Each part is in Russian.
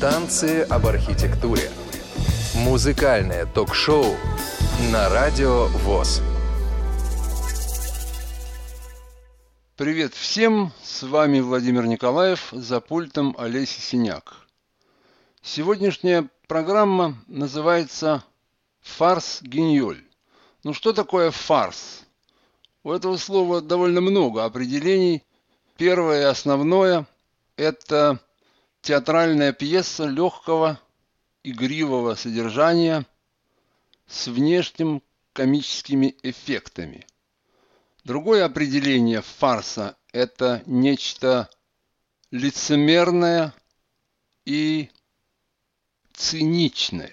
Танцы об архитектуре. Музыкальное ток-шоу на Радио ВОЗ. Привет всем, с вами Владимир Николаев, за пультом Олеси Синяк. Сегодняшняя программа называется «Фарс Гиньоль». Ну что такое фарс? У этого слова довольно много определений. Первое и основное – это театральная пьеса легкого, игривого содержания с внешним комическими эффектами. Другое определение фарса – это нечто лицемерное и циничное.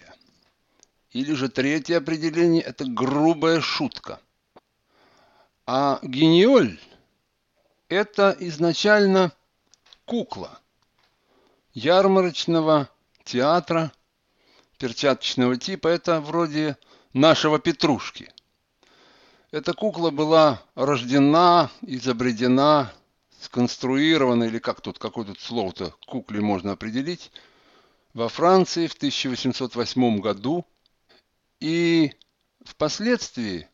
Или же третье определение – это грубая шутка. А гениоль – это изначально кукла ярмарочного театра перчаточного типа. Это вроде нашего Петрушки. Эта кукла была рождена, изобретена, сконструирована, или как тут, какое тут слово-то кукле можно определить, во Франции в 1808 году. И впоследствии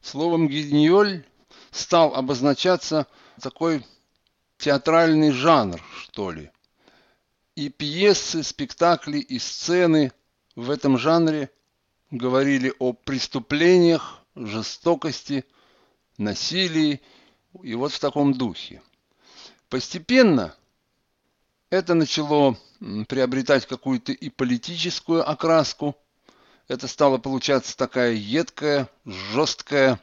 словом «гениоль» стал обозначаться такой театральный жанр, что ли. И пьесы, спектакли, и сцены в этом жанре говорили о преступлениях, жестокости, насилии и вот в таком духе. Постепенно это начало приобретать какую-то и политическую окраску. Это стало получаться такая едкая, жесткая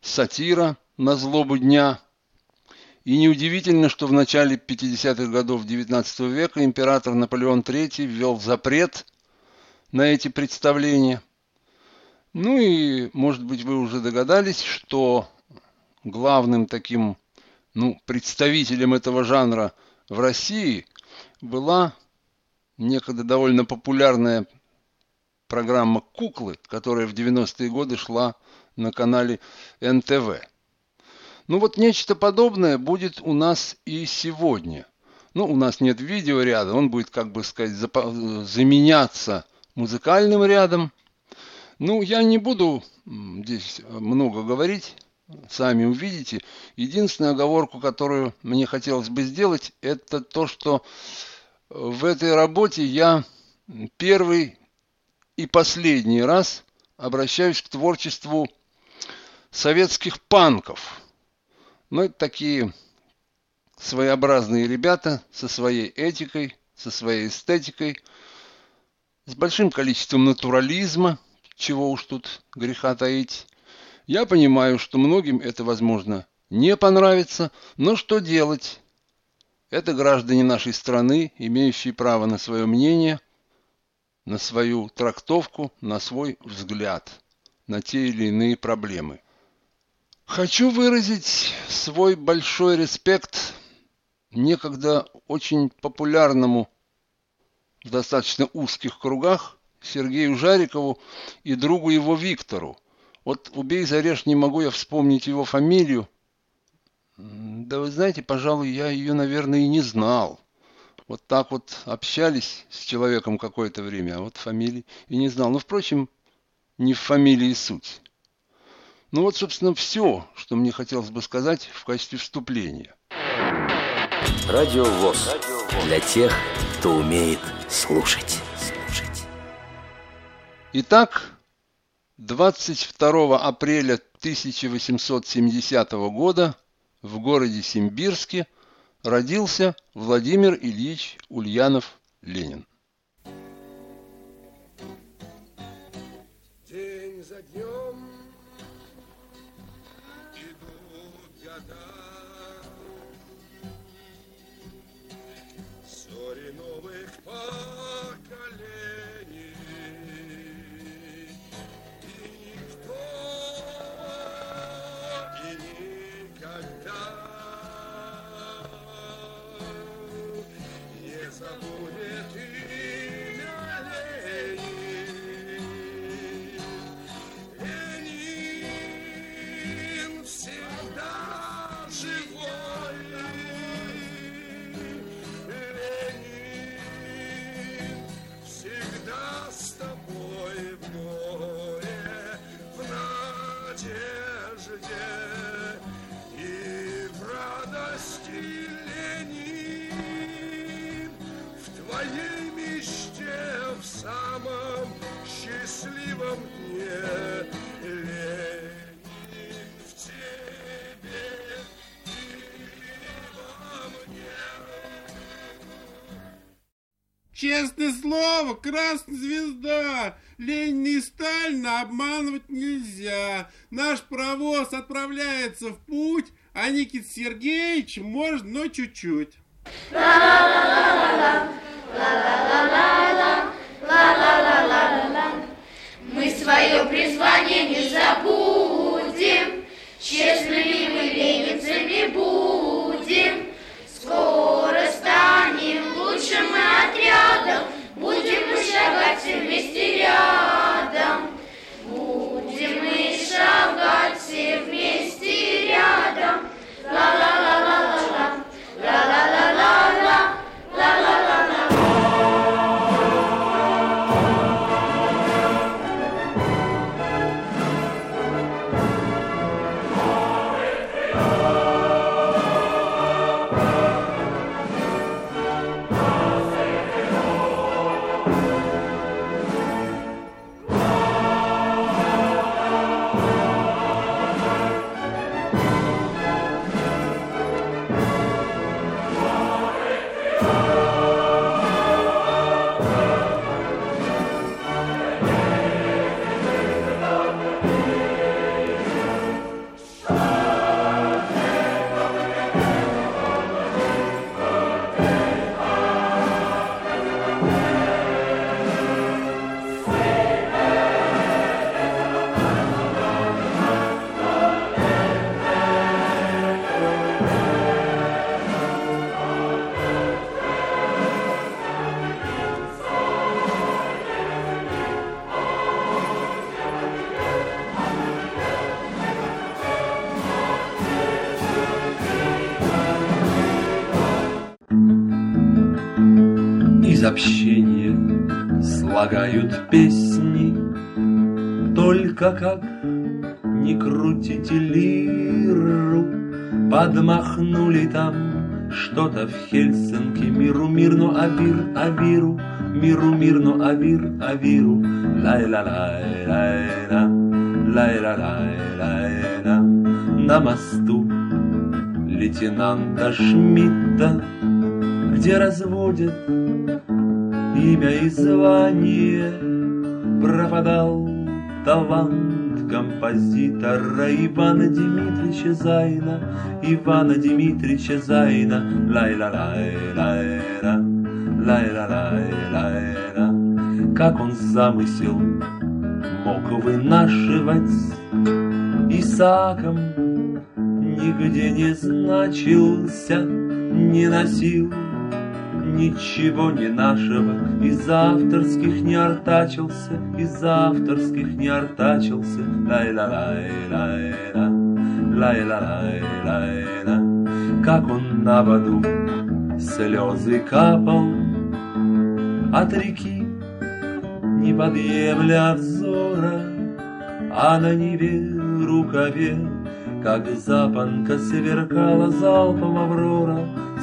сатира на злобу дня. И неудивительно, что в начале 50-х годов XIX века император Наполеон III ввел запрет на эти представления. Ну и, может быть, вы уже догадались, что главным таким ну, представителем этого жанра в России была некогда довольно популярная программа «Куклы», которая в 90-е годы шла на канале НТВ. Ну вот нечто подобное будет у нас и сегодня. Ну, у нас нет видеоряда, он будет, как бы сказать, заменяться музыкальным рядом. Ну, я не буду здесь много говорить, сами увидите. Единственная оговорку, которую мне хотелось бы сделать, это то, что в этой работе я первый и последний раз обращаюсь к творчеству советских панков. Это такие своеобразные ребята со своей этикой, со своей эстетикой, с большим количеством натурализма, чего уж тут греха таить. Я понимаю, что многим это, возможно, не понравится, но что делать? Это граждане нашей страны, имеющие право на свое мнение, на свою трактовку, на свой взгляд на те или иные проблемы. Хочу выразить свой большой респект некогда очень популярному в достаточно узких кругах Сергею Жарикову и другу его Виктору – вот убей зарежь, не могу я вспомнить его фамилию. Да вы знаете, пожалуй, я ее, наверное, и не знал. Вот так вот общались с человеком какое-то время, а вот фамилии и не знал. Но, впрочем, не в фамилии суть. Ну вот, собственно, все, что мне хотелось бы сказать в качестве вступления. Радио ВОЗ. Для тех, кто умеет слушать. слушать. Итак, 22 апреля 1870 года в городе Симбирске родился Владимир Ильич Ульянов-Ленин. День не забудет Честное слово, красная звезда. Ленин и Сталина обманывать нельзя. Наш провоз отправляется в путь, а Никит Сергеевич может, но чуть-чуть. Мы свое призвание не забудем, Честными шагать слагают песни, Только как не крутите лиру, Подмахнули там что-то в Хельсинки Миру мирно авир авиру Миру мирно авир авиру Лай-ла-лай лай-ла Лай-ла-лай лай-ла На мосту лейтенанта Шмидта где разводят имя и звание. Пропадал талант композитора Ивана Дмитрича Зайна, Ивана Дмитрича Зайна, лай-ла-лай, лай-ла, лай-ла-лай, лай-ла. Как он замысел мог вынашивать Исааком нигде не значился, не носил ничего не нашего, из авторских не артачился, из авторских не артачился. Лай-ла-лай-лай-ла, лай-ла-лай-лай-ла. Как он на воду слезы капал от реки, не подъемля взора, а на Неве рукаве как запонка сверкала залпом Аврора,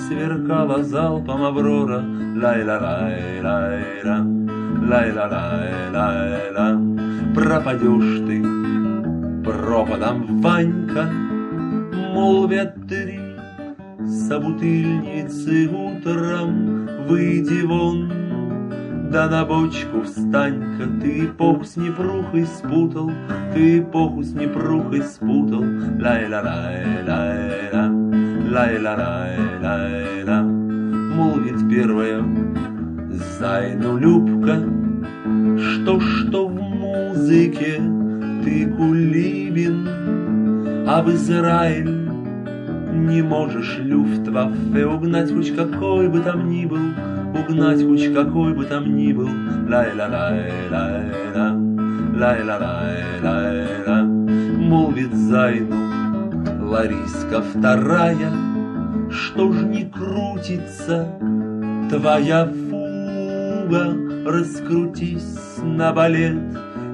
Сверкала залпом Аврора, Лай-ла-лай-лай-ла, Лай-ла-лай-лай-ла. Пропадешь ты пропадом, Ванька, Молвят три собутыльницы утром, Выйди вон, да на бочку встань-ка, ты эпоху с непрухой спутал, ты эпоху с непрухой спутал. Лай-ла-лай-лай-ла, лай-ла-лай-лай-ла. Молвит первая Зайну Любка, что-что в музыке ты кулибин, а в Израиль не можешь люфтваффе угнать хоть какой бы там ни был, угнать хоть какой бы там ни был. Лай-ла-лай-лай-ла, лай-ла-лай-лай-ла. Молвит Зайну Лариска вторая, что ж не крутится твоя фуга, раскрутись на балет.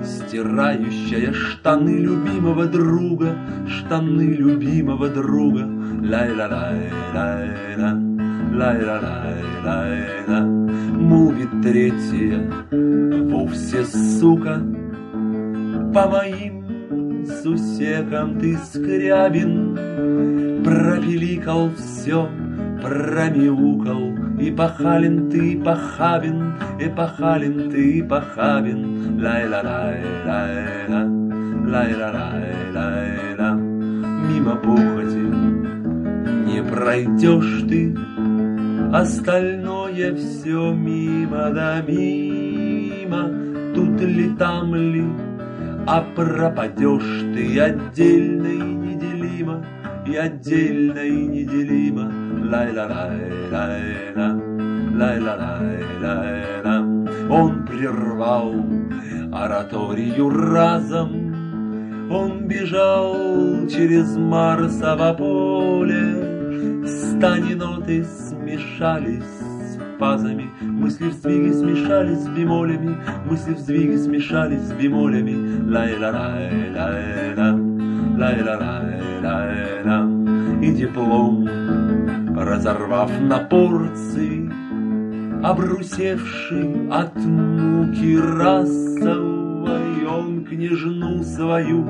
Стирающая штаны любимого друга, штаны любимого друга. Лай-ла-лай-лай-ла, лай-ла-лай-лай-ла. Молвит третья, вовсе сука, по моим сусекам ты скрябин, пропиликал все, промяукал. И пахален ты, и похабен, и пахален ты, похабен. Лай-ла-лай-лай-ла, лай-ла-лай-лай-ла. Мимо похоти не пройдешь ты, Остальное все мимо да мимо, Тут ли, там ли, а пропадешь ты отдельно и неделимо, И отдельно и неделимо. Лай-ла-лай-лай-ла, лай-ла-лай-лай-ла. Он прервал ораторию разом, Он бежал через Марсово поле, Стани ноты смешались с фазами, Мысли в сдвиге смешались с бемолями, Мысли в сдвиге смешались с бемолями. Лай-ла-лай-лай-ла, лай-ла-лай-лай-ла. И диплом, разорвав на порции, Обрусевший от муки расовой, Он княжну свою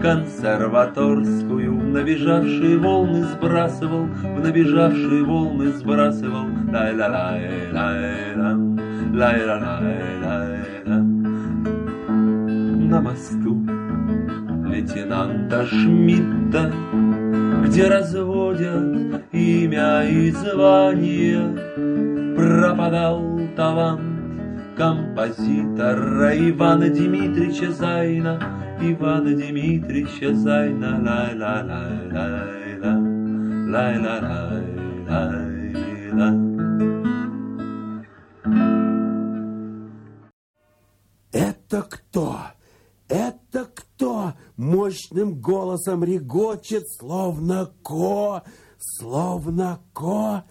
консерваторскую В набежавшие волны сбрасывал, В набежавшие волны сбрасывал. Лай-ла-лай-лай-ла, лай-ла-лай-лай-ла. На мосту лейтенанта Шмидта, Где разводят имя и звание, Пропадал талант композитора Ивана Дмитрича Зайна, Ивана Дмитрича Зайна, лай-ла-лай-лай-ла, лай-ла-лай-лай-ла. Это кто? Это кто? Мощным голосом регочет, словно ко, словно ко,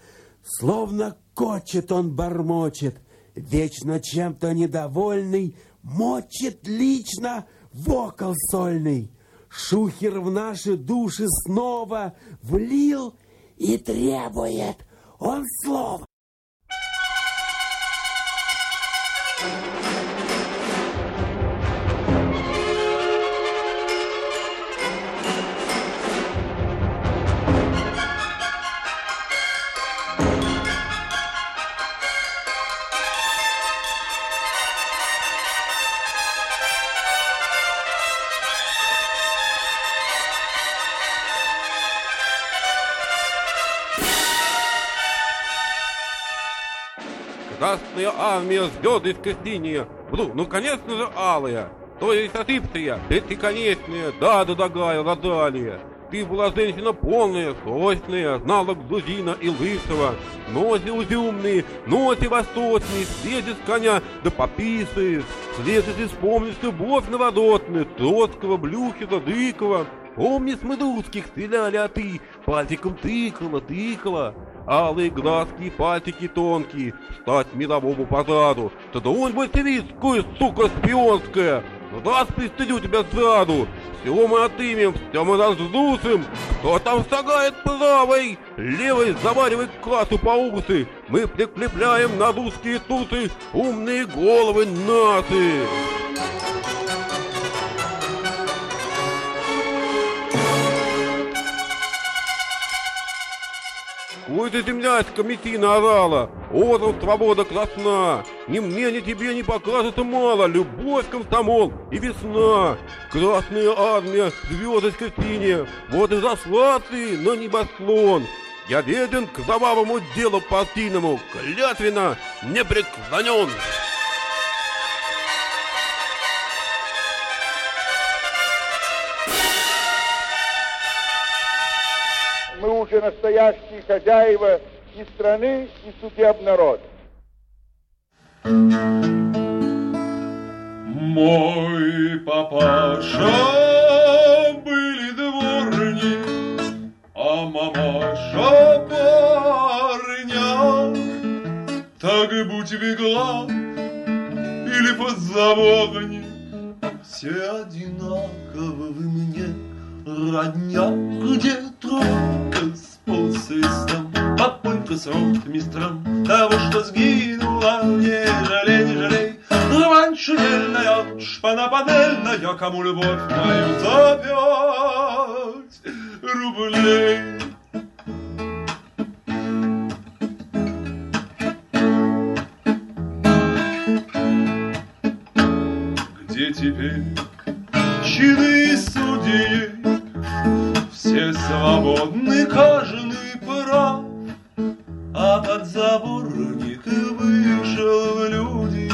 словно кочет он бормочет, вечно чем-то недовольный, мочит лично вокал сольный. Шухер в наши души снова влил и требует он слова. Красная армия, звезды скрепления, ну, ну, конечно же, алая, то есть отипция, пятиконечная, да-да, дорогая Розалия. Ты была женщина полная, сочная, знала грузина и лысого, носи узюмные, носи восточные, слезешь с коня, да пописаешь, слезешь и вспомнишь любовь новодотную, Троцкого, Блюхера, Дыкова. Помнишь, мы русских стреляли, а ты пальчиком тыкала, тыкала. Алые глазки пальчики тонкие, стать мировому пожару. Тогда он большевистскую, сука, шпионская. Раз пристрелю тебя сразу. Все мы отымем, все мы раздусим. Кто там шагает правой, левой заваривает кассу по усы. Мы прикрепляем на русские тусы умные головы нации. Ты землячка Метина орала, Орел, свобода красна, Ни мне, ни тебе не покажется мало, Любовь, комсомол и весна. Красная армия, звезды скотине, Вот и зашла ты на небосклон. Я веден к кровавому делу партийному, Клятвенно не преклонен. Уже настоящие хозяева и страны, и судеб народа. Мой папаша были дворни, а мамаша парня. Так и будь вегла или позаводни, все одинаково вы мне Родня, где трубы с полусвистом Папулька с ротмистром Того, что сгинула, не жалей, не жалей. Романша дельная, шпана панельная Кому любовь мою за пять рублей. Где теперь чины судьи? Все свободны, каждый прав, а под заборник вышел в люди,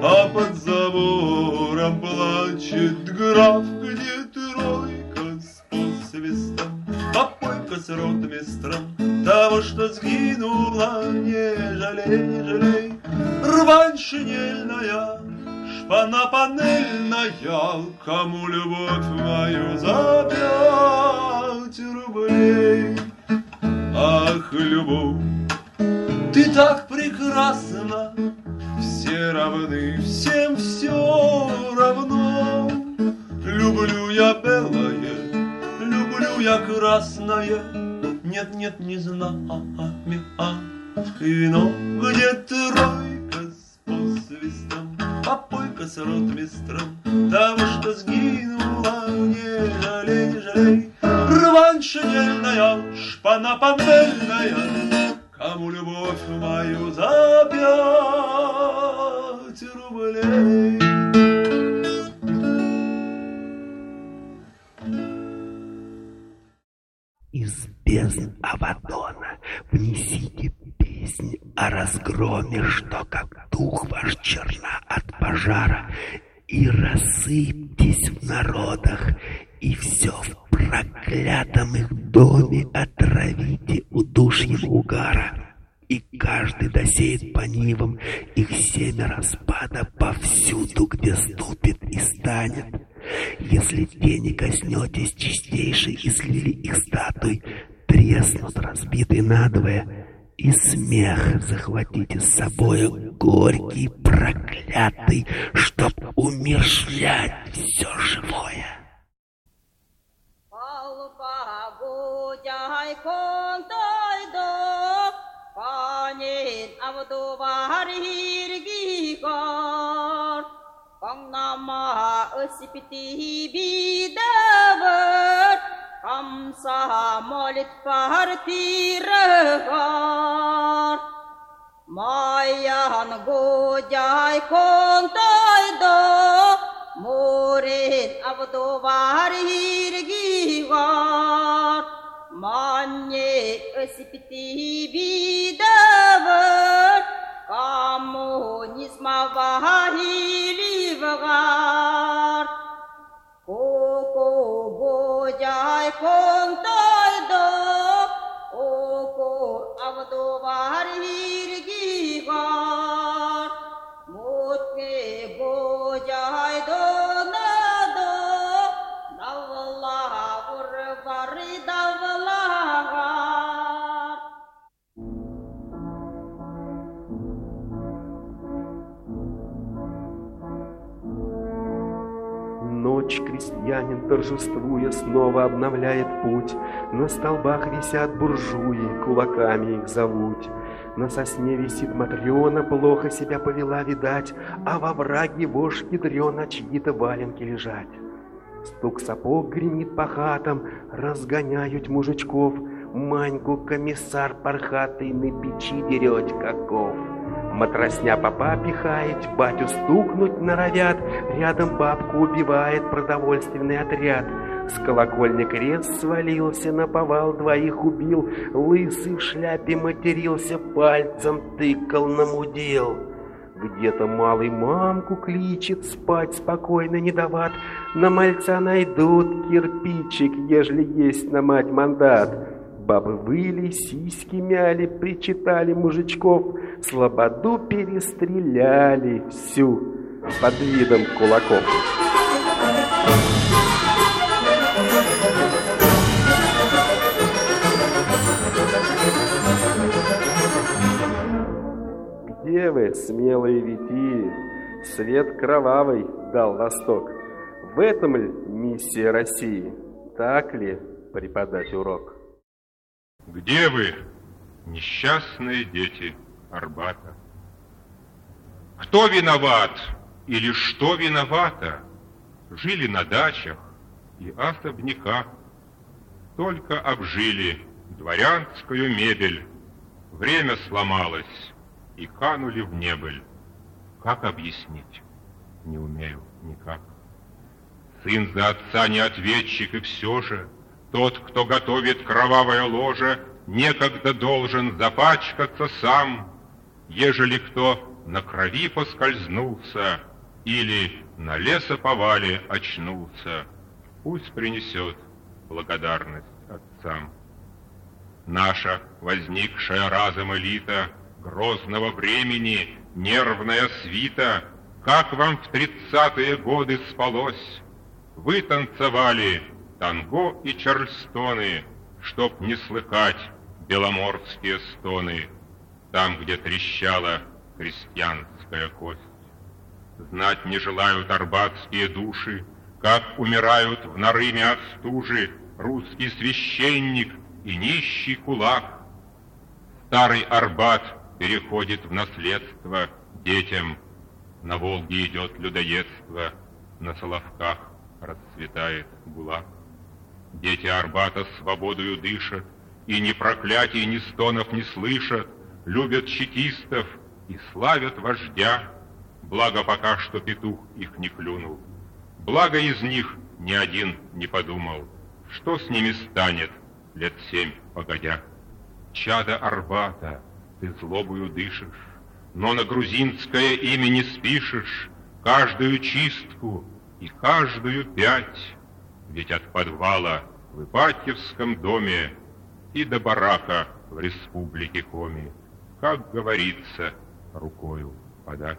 а под забором плачет граф, где тройка с посвистом, попойка с ротмистром, того, что сгинула, не жалей, не жалей. Рвань шинельная, шпана панельная, кому любовь мою за пять рублей. Ах, любовь, ты так прекрасна, все равны, всем все равно. Люблю я белое, люблю я красное, нет, нет, не знамя, а вино, где тройка с посвистом, попойка с ротмистром, того, что сгинула, не жалей, не жалей. Рвань шинельная, шпана панельная, кому любовь мою за пять рублей. Из бездн Авадона внесите песнь о разгроме, что как дух ваш черна от пожара, и рассыпьтесь в народах, и все в проклятом их доме отравите удушьем угара. И каждый досеет по нивам их семя распада повсюду, где ступит и станет. Если тени коснетесь чистейшей из лили их статуй, треснут разбитые надвое, и смех захватите с собою горький, проклятый, чтоб умершлять все живое. Nama ösipiti bidavar Kamsa molit partirgar Mayan gojai kontai do Murid abdovar hirgivar Manye ösipiti bidavar Коммунизма вахили Koko bojai kong toy do Oko abdo barhir gigar Mutke bojai do крестьянин, торжествуя, снова обновляет путь. На столбах висят буржуи, кулаками их зовут. На сосне висит Матрена, плохо себя повела, видать, А во враге вошь ядрена чьи-то валенки лежать. Стук сапог гремит по хатам, разгоняют мужичков. Маньку комиссар пархатый на печи дерет каков. Матросня попа пихает, батю стукнуть норовят, Рядом бабку убивает продовольственный отряд. С колокольни крест свалился, на повал двоих убил, Лысый в шляпе матерился, пальцем тыкал на мудил. Где-то малый мамку кличет, спать спокойно не дават, На мальца найдут кирпичик, ежели есть на мать мандат. Бабы выли, сиськи мяли, причитали мужичков, Слободу перестреляли всю под видом кулаков. Где вы, смелые витии? Свет кровавый дал Восток. В этом ли миссия России? Так ли преподать урок? Где вы, несчастные дети Арбата? Кто виноват или что виновато? Жили на дачах и особняках, Только обжили дворянскую мебель, Время сломалось и канули в небыль. Как объяснить? Не умею. никак. Сын за отца не ответчик, и все же тот, кто готовит кровавое ложе, некогда должен запачкаться сам, ежели кто на крови поскользнулся или на лесоповале очнулся, пусть принесет благодарность отцам. Наша возникшая разом элита грозного времени, нервная свита, как вам в тридцатые годы спалось? Вы танцевали танго и чарльстоны, чтоб не слыхать беломорские стоны, там, где трещала крестьянская кость. Знать не желают арбатские души, как умирают в нарыме от стужи русский священник и нищий кулак. Старый Арбат переходит в наследство детям, на Волге идет людоедство, на Соловках расцветает гулаг. Дети Арбата свободою дышат, и ни проклятий, ни стонов не слышат, любят чекистов и славят вождя, благо пока что петух их не клюнул. Благо из них ни один не подумал, что с ними станет лет семь погодя. Чада Арбата, ты злобою дышишь, но на грузинское имя не спишешь каждую чистку и каждую пять, ведь от подвала в Ипатьевском доме и до барака в республике Коми, как говорится, рукою подать.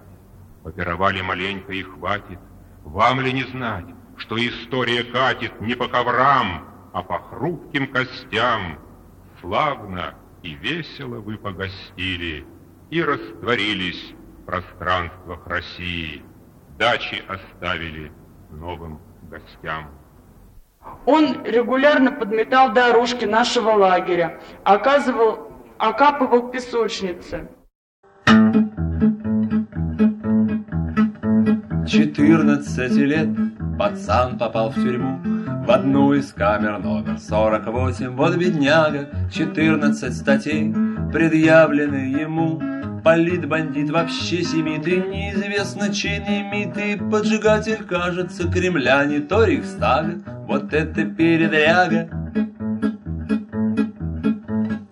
Попировали маленько и хватит, вам ли не знать, что история катит не по коврам, а по хрупким костям. Славно и весело вы погостили и растворились в пространствах России. Дачи оставили новым гостям. Он регулярно подметал дорожки нашего лагеря, оказывал, окапывал песочницы. 14 лет пацан попал в тюрьму. В одну из камер номер 48 Вот бедняга, 14 статей предъявлены ему Полит бандит вообще семит И неизвестно чей имит И поджигатель, кажется, Кремля Не то ставит, вот это передряга.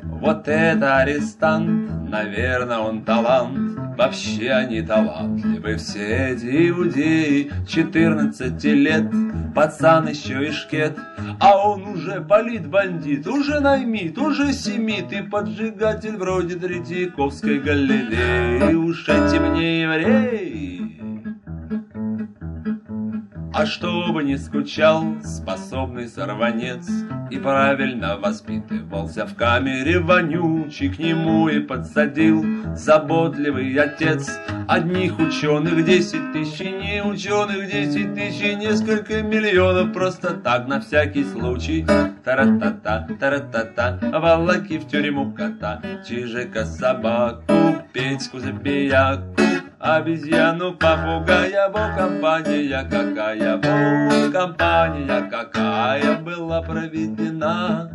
Вот это арестант, наверное, он талант Вообще они талантливы все эти иудеи, 14 лет, пацан еще и шкет, а он уже полит бандит, уже наймит, уже семит и поджигатель вроде Третьяковской галереи. Уж эти мне евреи. А чтобы не скучал способный сорванец И правильно воспитывался в камере вонючий К нему и подсадил заботливый отец. Одних ученых десять тысяч, не ученых десять тысяч несколько миллионов просто так на всякий случай. Тара-та-та, тара-та-та, волоки в тюрьму кота. Чижика собаку, Петьку забияку Обезьяну, попугая, бо компания какая, бо компания какая была проведена.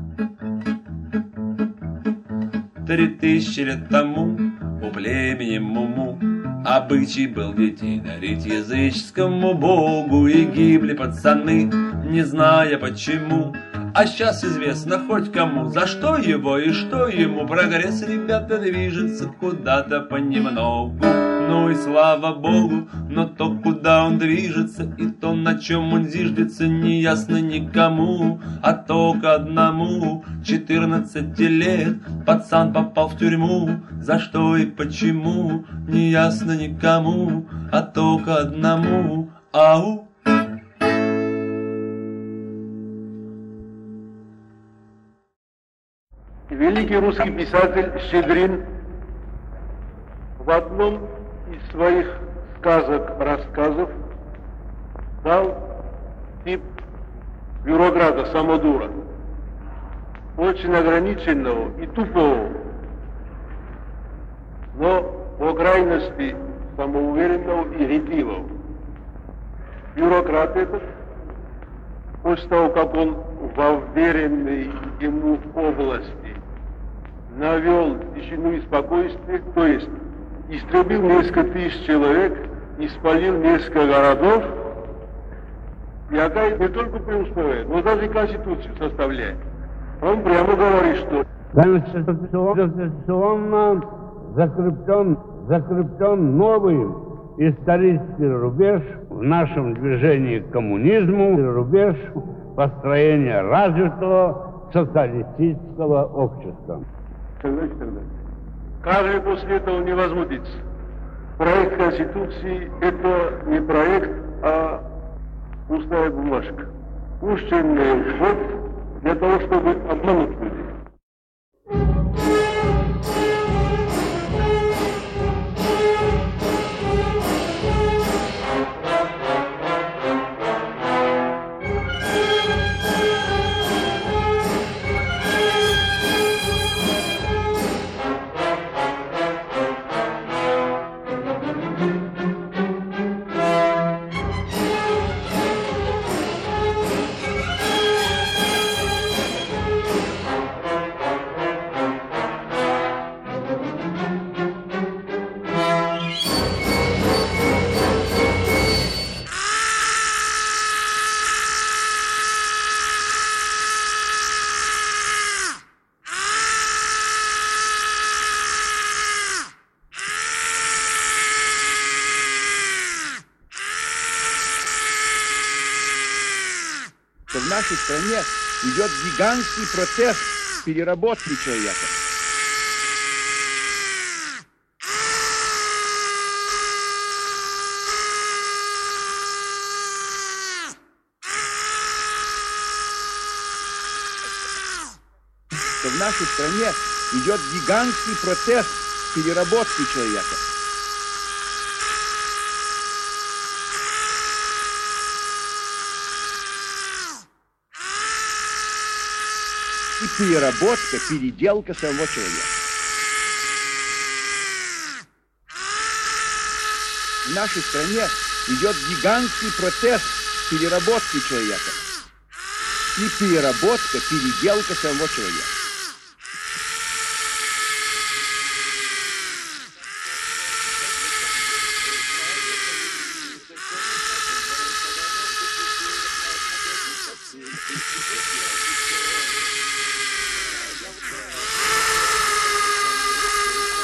Три тысячи лет тому у племени Муму Обычай был детей дарить языческому богу И гибли пацаны, не зная почему А сейчас известно хоть кому, за что его и что ему Прогресс, ребята, движется куда-то понемногу ну и слава богу, но то, куда он движется, и то, на чем он зиждется, не ясно никому, а только одному. Четырнадцати лет пацан попал в тюрьму, за что и почему, не ясно никому, а только одному. Ау! Великий русский писатель Щедрин в одном из своих сказок, рассказов дал тип бюрократа Самодура, очень ограниченного и тупого, но по крайности самоуверенного и ретивого. Бюрократ этот, после того, как он во вверенной ему области навел тишину и спокойствие, то есть истребил несколько тысяч человек, испалил несколько городов, И Акай не только преуспевает, но даже и Конституцию составляет. Он прямо говорит, что Конституционно закреплен, закреплен новый исторический рубеж в нашем движении к коммунизму, рубеж построения развитого социалистического общества. Так дальше. Каждый после этого не возмутится. Проект Конституции – это не проект, а пустая бумажка. Пущенный ход для того, чтобы обмануть людей. Нашей стране идет гигантский процесс переработки человека. В нашей стране идет гигантский процесс переработки человека. И переработка, переделка самого человека. В нашей стране идет гигантский процесс переработки человека. И переработка, переделка самого человека.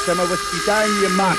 Самовоспитание масс.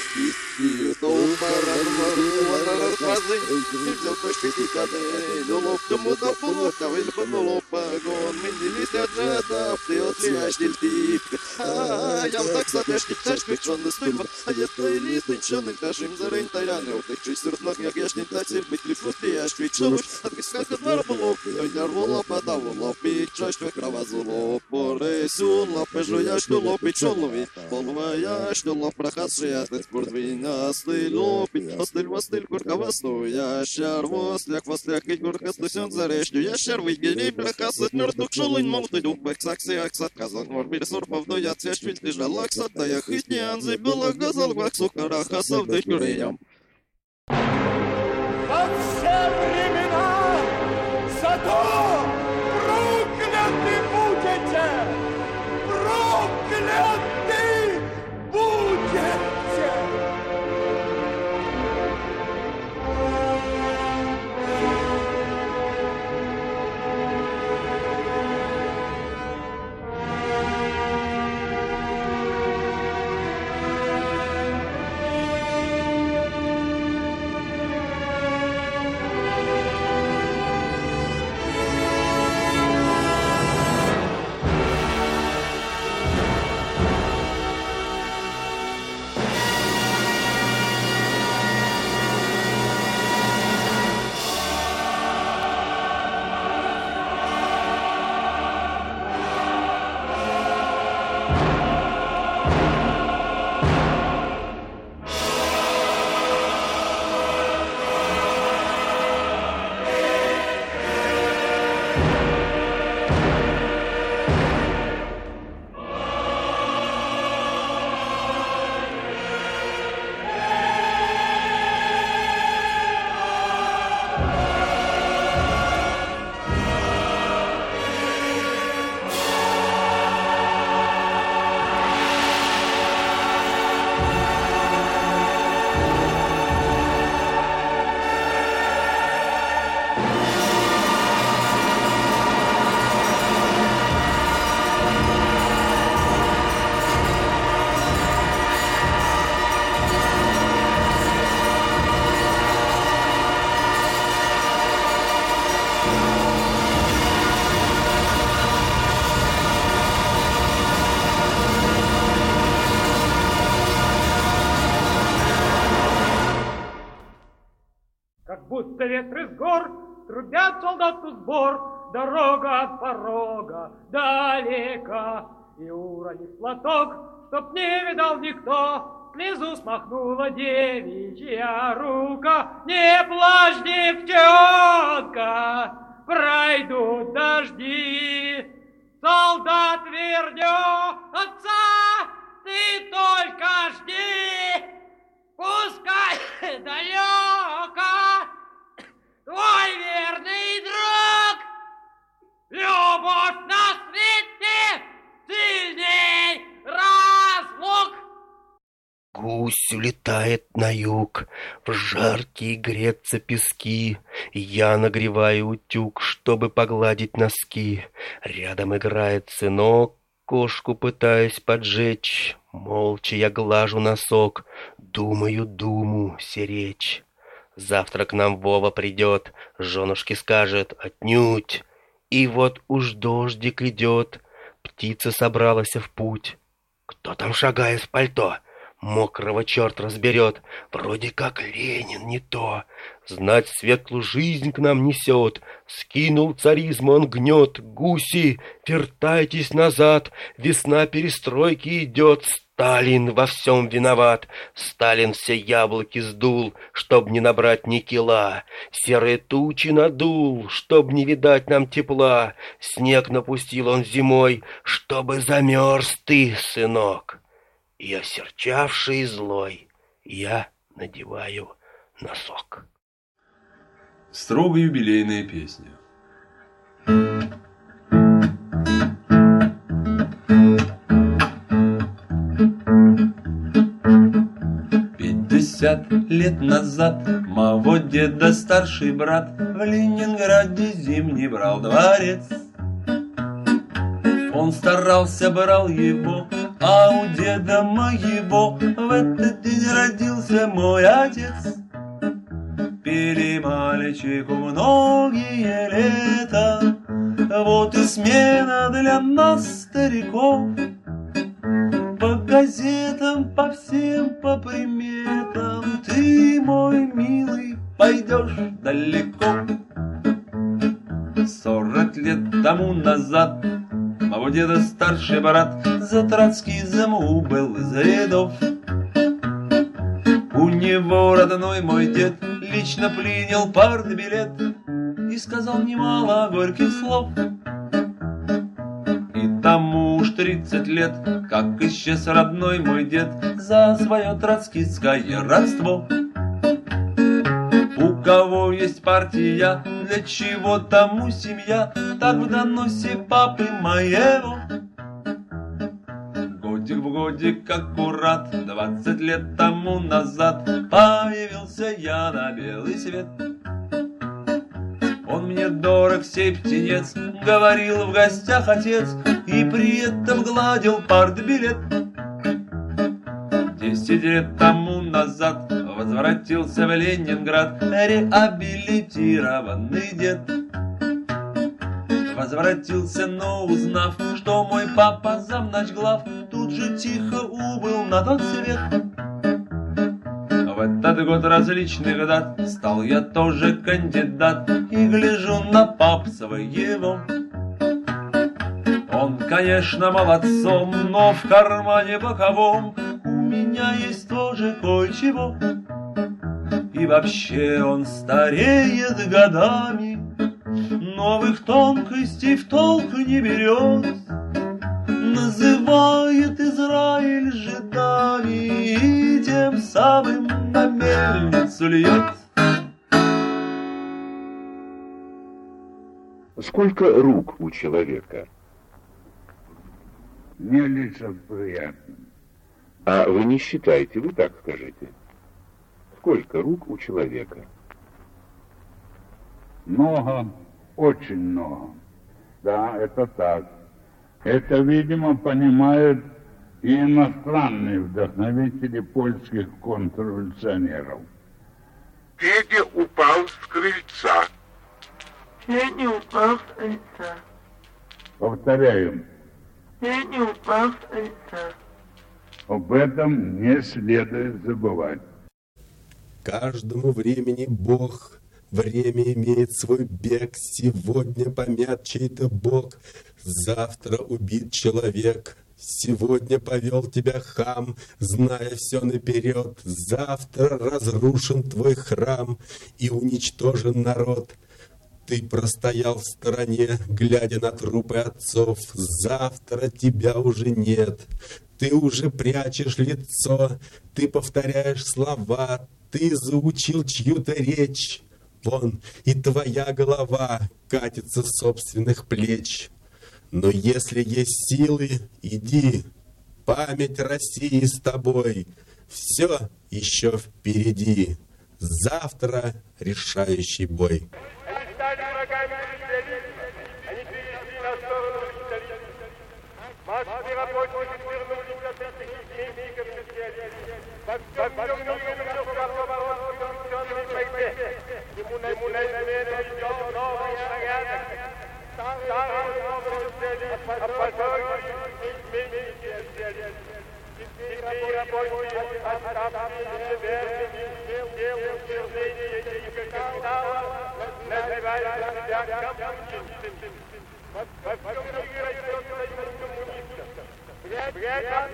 Нашим зарень таяны, вот их чистер ног, як яшнин тацель, быть ли фусти, я швид шумыш, от вискака двор было, ой, нервола, подавола, пить, чаш, твой кровозуло, поресюн, лапы жуяш, что лопить, что ловить, полвая, что лоп, прохасший, ясный спорт, Вина, стыль, лопить, остыль, востыль, курка, восту, ящар, восляк, восляк, и курка, стусен, зарешню, ящар, выгели, прохасать, мертвых, шолынь, молты, дух, бэксакси, аксат, казан, морбир, сорпов, до я цвяш, фильт, лежал, аксат, тая, хыть, не анзы, была, газал, вак, сукара, хасав, дых, кюреям. Во все времена зато прокляты будете! Прокляты солдату сбор, Дорога от порога далека. И уронив платок, чтоб не видал никто, Слезу смахнула девичья рука. Не плачь, девчонка, пройдут дожди. Солдат вернется, ты только жди. Пускай далеко твой верный друг, любовь на свете сильней разлук. Гусь улетает на юг, в жаркие греться пески. Я нагреваю утюг, чтобы погладить носки. Рядом играет сынок, кошку пытаясь поджечь. Молча я глажу носок, думаю думу серечь. Завтра к нам Вова придет, женушке скажет отнюдь. И вот уж дождик идет, птица собралась в путь. Кто там шагает в пальто? Мокрого черт разберет, вроде как Ленин не то. Знать светлую жизнь к нам несет, скинул царизм он гнет. Гуси, вертайтесь назад, весна перестройки идет. Сталин во всем виноват, Сталин все яблоки сдул, чтоб не набрать ни кила. Серые тучи надул, чтоб не видать нам тепла. Снег напустил он зимой, чтобы замерз ты, сынок. И осерчавший злой я надеваю носок. Строго юбилейная песня. Пятьдесят лет назад. Моего деда старший брат В Ленинграде зимний брал дворец. Он старался, брал его А у деда моего В этот день родился мой отец. Пели мальчику многие лета Вот и смена для нас, стариков. По газетам, по всем, по приметам Ты, мой милый, пойдешь далеко. Сорок лет тому назад Моего деда старший брат За троцкизм был из рядов. У него родной мой дед Лично принял партбилет И сказал немало горьких слов тридцать лет Как исчез родной мой дед За свое троцкистское родство. У кого есть партия Для чего тому семья Так в доносе папы моего. Годик в годик аккурат Двадцать лет тому назад Появился я на белый свет. Он мне дорог, сей птенец Говорил в гостях отец при этом гладил партбилет Десять лет тому назад Возвратился в Ленинград Реабилитированный дед Возвратился, но узнав, что мой папа замнач глав, Тут же тихо убыл на тот свет. В этот год различных дат Стал я тоже кандидат И гляжу на пап своего. Он, конечно, молодцом, но в кармане боковом У меня есть тоже кое-чего. И вообще он стареет годами, Новых тонкостей в толк не берет. Называет Израиль жидами И тем самым на мельницу льет. Сколько рук у человека? Нелицеприятно. А вы не считаете, вы так скажите. Сколько рук у человека? Много, очень много. Да, это так. Это, видимо, понимают и иностранные вдохновители польских контрреволюционеров. Федя упал с крыльца. Федя упал с крыльца. Повторяю, Федя упал с крыльца. об этом не следует забывать. Каждому времени Бог Время имеет свой бег, сегодня помят чей-то бог, завтра убит человек. Сегодня повел тебя хам, зная все наперед. Завтра разрушен твой храм и уничтожен народ. Ты простоял в стороне, глядя на трупы отцов. Завтра тебя уже нет. Ты уже прячешь лицо, ты повторяешь слова, ты заучил чью-то речь. Вон и твоя голова катится с собственных плеч. Но если есть силы, иди. Память России с тобой. Все еще впереди. Завтра решающий бой. Они стали врагами социализма. Они перешли на сторону капитализма. Массы рабочих вернулись от этих изменников социализма. Во всем мире начался поворот в революционной борьбе. Ему на смену идет новый порядок. Старый новый социализм опозорили изменники социализма. Теперь рабочие оставленные верными дел утверждения и капитала называют себя коммунистами. Во بيا بيا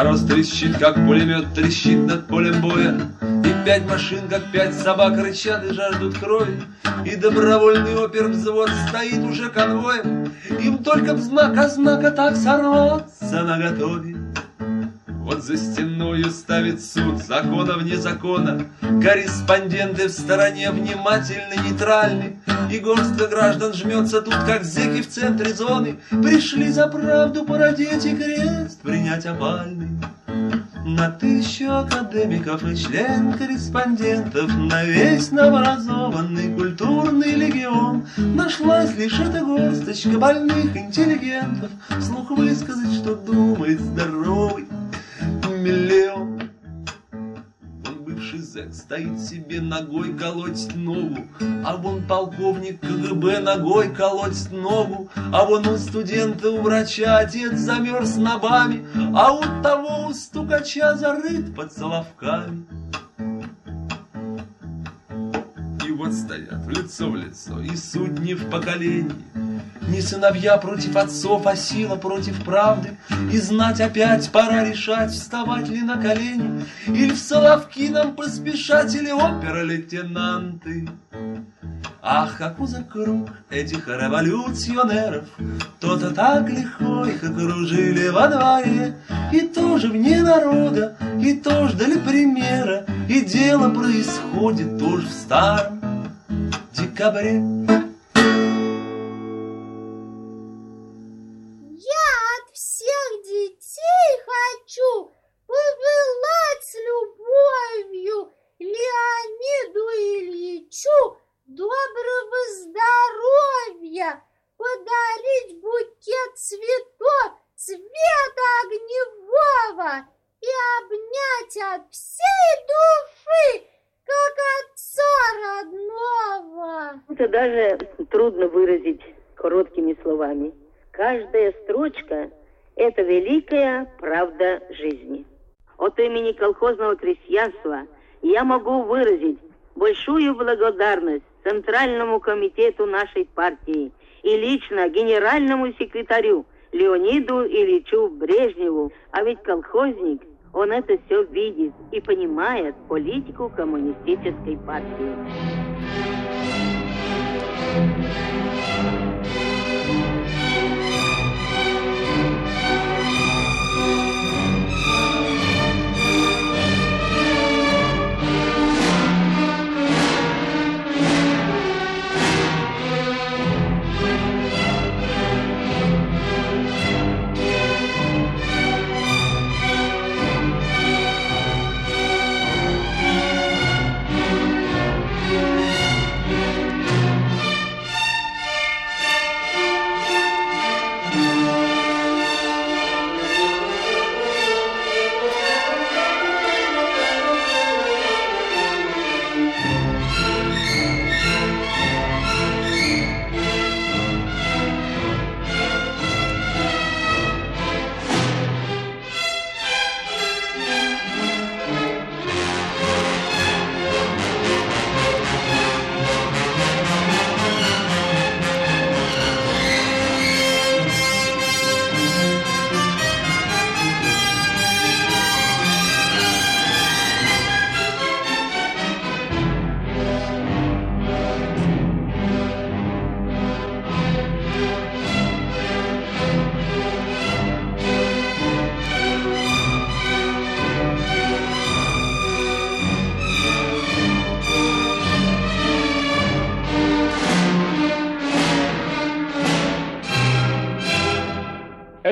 Мороз трещит, как пулемет трещит над полем боя. И пять машин, как пять собак рычат и жаждут крови. И добровольный опервзвод стоит уже конвоем. Им только знак, а знака так сорваться на готове. Вот за стеною ставит суд закона вне закона. Корреспонденты в стороне внимательно нейтральны. И горстка граждан жмется тут, как зеки в центре зоны. Пришли за правду породить и крест принять опальный на тысячу академиков и член корреспондентов На весь новообразованный культурный легион Нашлась лишь эта горсточка больных интеллигентов. Слух высказать, что думает здоровый миллион. Он зэк стоит себе ногой колоть ногу А вон полковник КГБ ногой колоть ногу А вон у студента, у врача отец замерз нобами А у того у стукача зарыт под соловками стоят лицо в лицо и судьи в поколении не сыновья против отцов, а сила против правды. И знать опять пора решать, вставать ли на колени, Или в Соловки нам поспешать, или опера-лейтенанты. Ах, как узок круг этих революционеров, То-то так легко их окружили во дворе, И тоже вне народа, и тоже для примера, И дело происходит тоже в старом декабре. хочу пожелать с любовью Леониду Ильичу доброго здоровья, подарить букет цветов цвета огневого и обнять от всей души, как отца родного. Это даже трудно выразить короткими словами. Каждая строчка это великая правда жизни. От имени колхозного крестьянства я могу выразить большую благодарность Центральному комитету нашей партии и лично генеральному секретарю Леониду Ильичу Брежневу. А ведь колхозник, он это все видит и понимает политику коммунистической партии.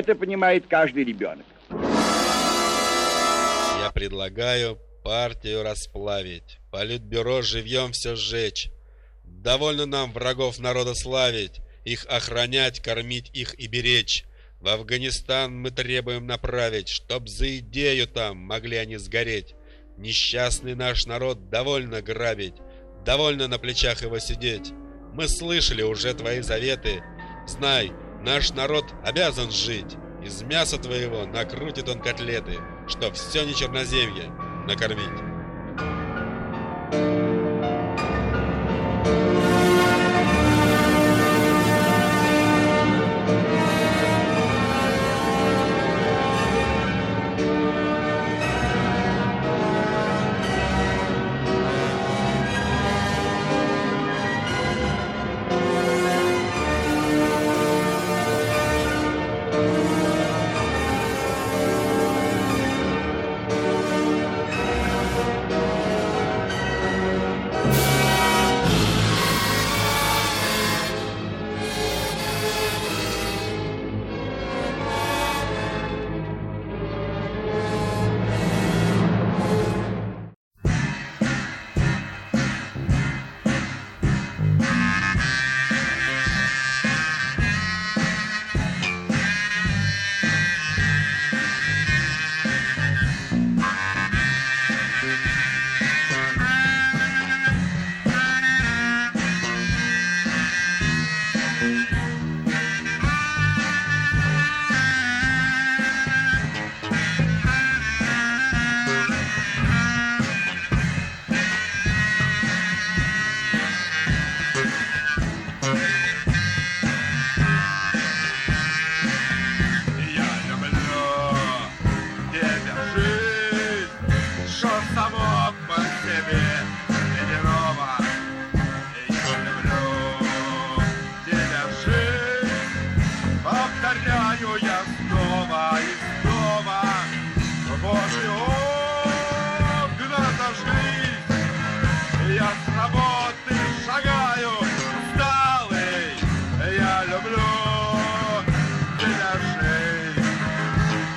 Это понимает каждый ребенок. Я предлагаю партию расплавить, политбюро живьем все сжечь. Довольно нам врагов народа славить, их охранять, кормить их и беречь. В Афганистан мы требуем направить, чтоб за идею там могли они сгореть. Несчастный наш народ довольно грабить, довольно на плечах его сидеть. Мы слышали уже твои заветы. Знай, наш народ обязан жить. Из мяса твоего накрутит он котлеты, чтоб все не черноземье накормить.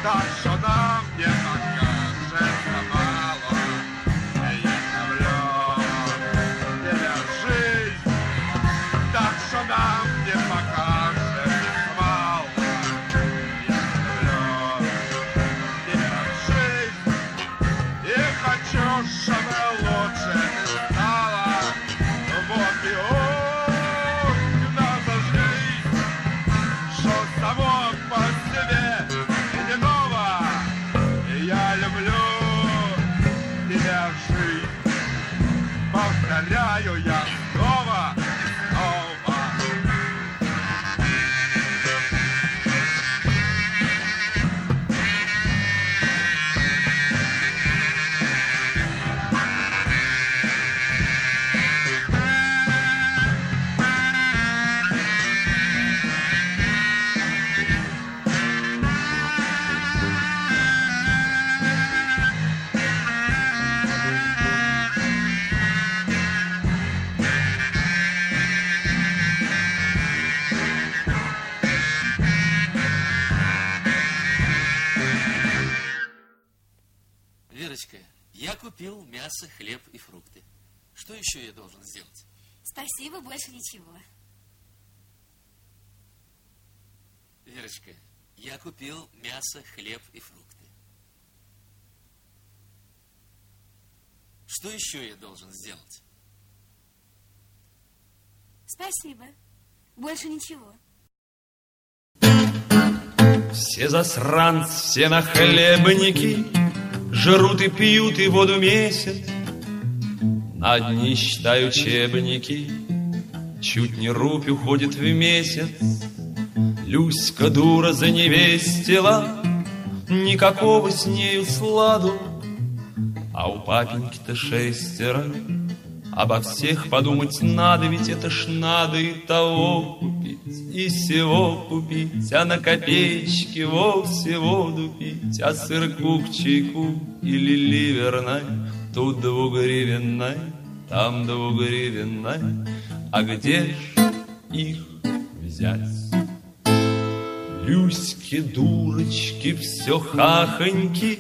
Верочка, Спасибо, больше ничего. Верочка, я купил мясо, хлеб и фрукты. Что еще я должен сделать? Спасибо. Больше ничего. Все засранцы, все нахлебники Жрут и пьют и воду месяц На дни считаю учебники Чуть не рубь уходит в месяц. Люська дура заневестила. Никакого с нею сладу. А у папеньки-то шестеро. Обо всех подумать надо, ведь это ж надо и того купить, и всего купить, а на копеечки вовсе воду пить, а сырку к чайку или ливерной, тут двугривенной, там двугривенной, а где ж их взять? Люськи, дурочки, все хахоньки,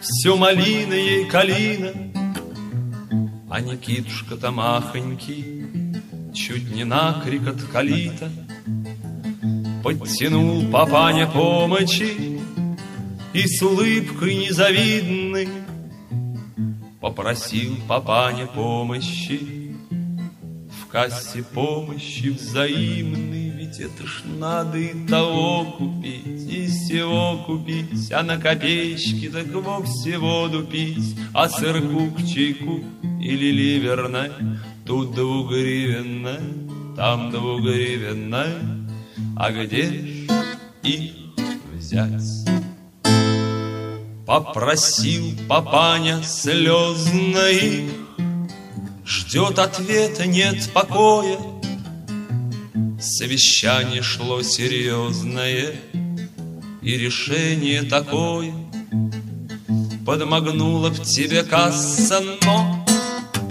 Все малина ей калина, А Никитушка-то махонький Чуть не накрик от калита Подтянул папаня помощи И с улыбкой незавидной Попросил папаня помощи кассе помощи взаимной Ведь это ж надо и того купить И всего купить А на копеечки так вовсе воду пить А сырку к чайку или ливерной Тут двугривенная, там двугривенная А где ж их взять? Попросил папаня слезно их, Ждет ответа, нет покоя. Совещание шло серьезное, И решение такое. Подмогнула б тебе касса, но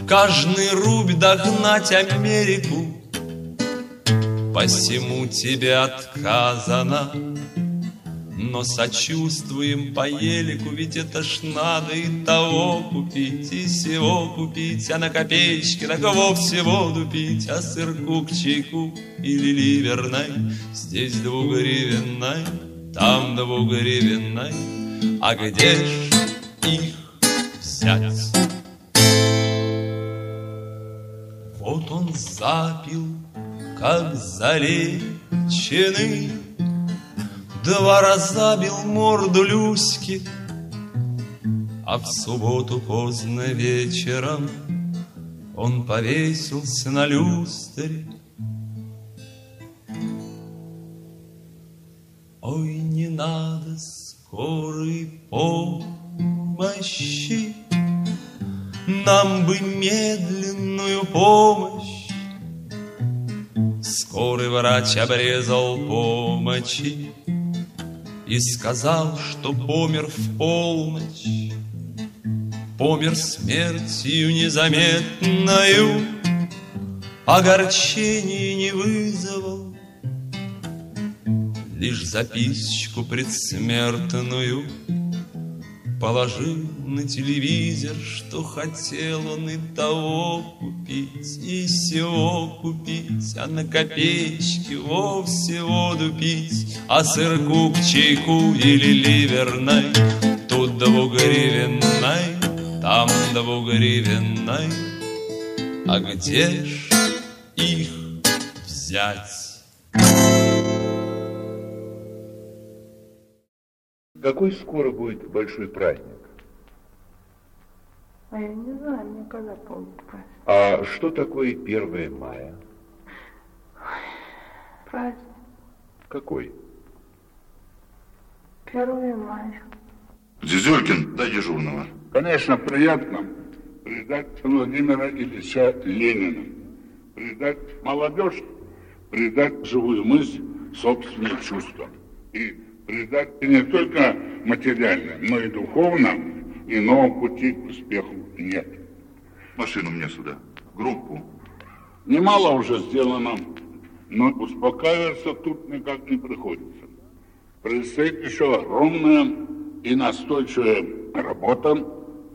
Каждый рубь догнать Америку Посему тебе отказано но сочувствуем по елику, ведь это ж надо и того купить, и всего купить, а на копеечке так вовсе воду пить, а сырку к чайку или ливерной, здесь двугривенной, там двугривенной, а где ж их взять? Вот он запил, как залеченный, Два раза бил морду Люське, А в субботу поздно вечером Он повесился на люстре. Ой, не надо скорой помощи, Нам бы медленную помощь. Скорый врач обрезал помощи, и сказал, что помер в полночь, Помер смертью незаметною, Огорчения не вызвал, Лишь записочку предсмертную Положил на телевизор, что хотел он и того купить, и всего купить, а на копеечки вовсе воду пить, а сырку к чайку или ливерной, тут двугривенной, там двугривенной, а где ж их взять? Какой скоро будет большой праздник? А я не знаю, мне когда помнит праздник. А что такое 1 мая? Праздник. Какой? 1 мая. Зизюлькин, дай дежурного. Конечно, приятно предать Владимира Ильича Ленина, предать молодежь, предать живую мысль, собственные чувства. И предать не только материально, но и духовно, иного пути к успеху нет. Машину мне сюда, группу. Немало уже сделано, но успокаиваться тут никак не приходится. Предстоит еще огромная и настойчивая работа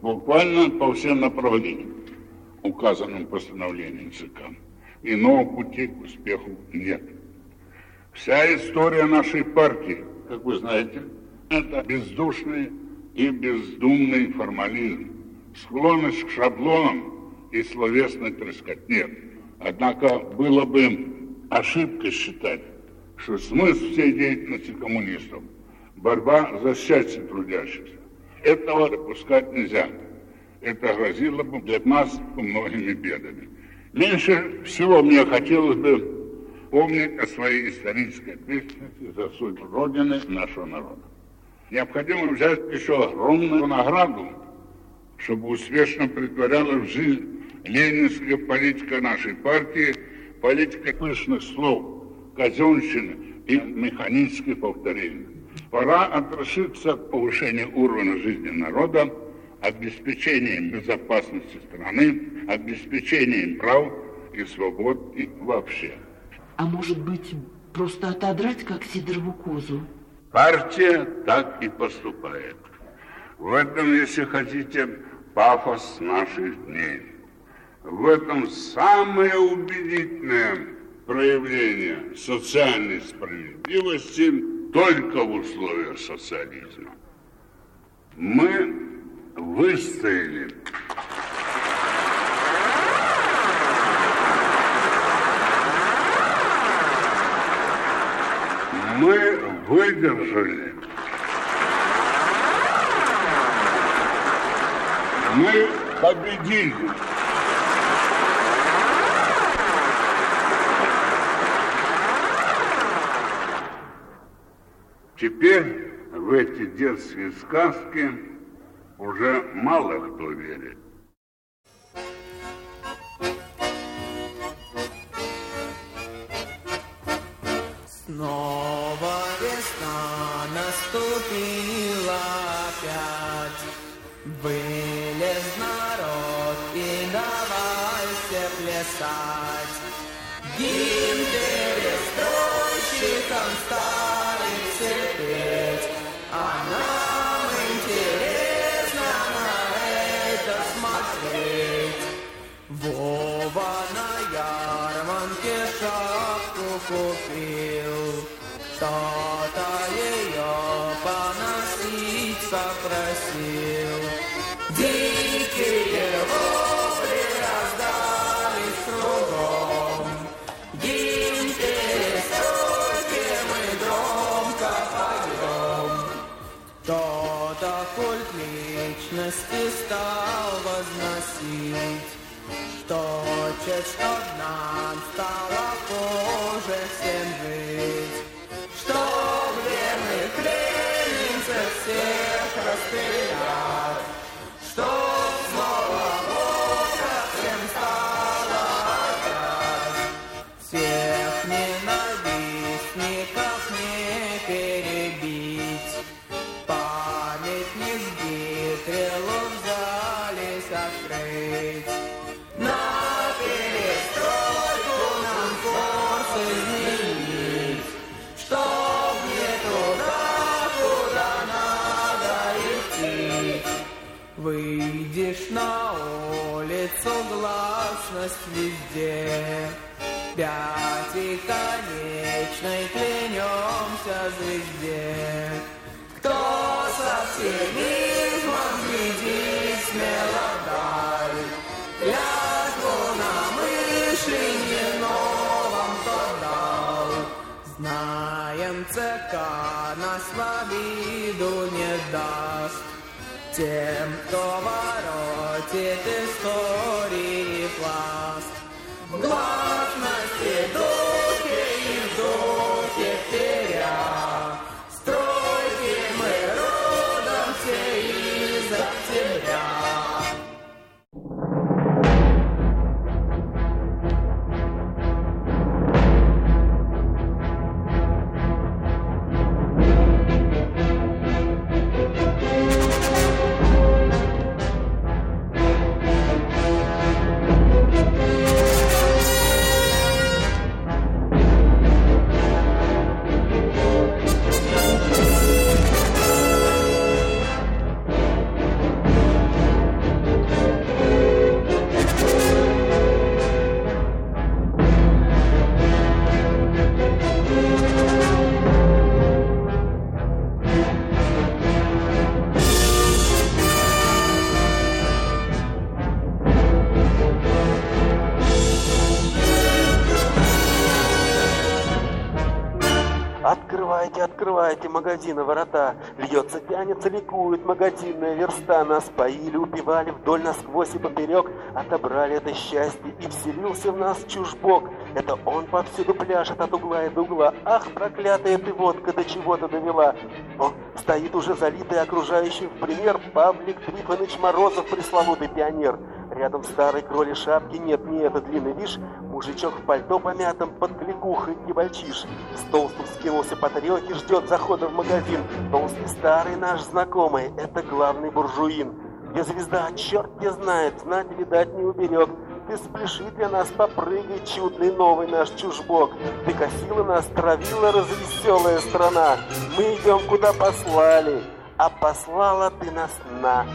буквально по всем направлениям, указанным постановлением ЦК. Иного пути к успеху нет. Вся история нашей партии – как вы знаете, это бездушный и бездумный формализм, склонность к шаблонам и словесной трескотне. Однако было бы ошибкой считать, что смысл всей деятельности коммунистов – борьба за счастье трудящихся. Этого допускать нельзя. Это грозило бы для нас многими бедами. Меньше всего мне хотелось бы помнить о своей исторической ответственности за судьбу Родины нашего народа. Необходимо взять еще огромную награду, чтобы успешно притворяла в жизнь ленинская политика нашей партии, политика пышных слов, казенщины и механических повторений. Пора отрешиться от повышения уровня жизни народа, обеспечением безопасности страны, обеспечением прав и свобод и вообще. А может быть, Просто отодрать, как Сидорову козу. Партия так и поступает. В этом, если хотите, пафос наших дней. В этом самое убедительное проявление социальной справедливости только в условиях социализма. Мы выстояли. Мы выдержали. Мы победили. Теперь в эти детские сказки уже мало кто верит. Снова весна наступила опять. Вылез народ и давай все плясать. Гимн перестройщикам стали кто-то ее поносить попросил. Дикие вопли раздались кругом, гимн перестройки мы громко поем. Кто-то культ личности стал возносить, что честь, чтоб нам стало хуже всем жить, магазины ворота. Льется, тянется, ликует магазинная верста. Нас поили, упивали вдоль насквозь и поперек. Отобрали это счастье и вселился в нас чужбок. Это он повсюду пляшет от угла и до угла. Ах, проклятая ты водка, до чего-то довела. Он стоит уже залитый окружающим в пример Павлик Трифонович Морозов, пресловутый пионер. Рядом старой кроли шапки нет, не это длинный, вишь, мужичок в пальто помятом под кликухой и бальчиш. С толстым скинулся по тарелке, ждет захода в магазин. Толстый старый наш знакомый, это главный буржуин. Где звезда, черт не знает, знать, видать, не уберег. ты спляши для нас, попрыгай, чудный новый наш чужбок. Ты косила нас, травила развеселая страна. Мы идем, куда послали, а послала ты нас на.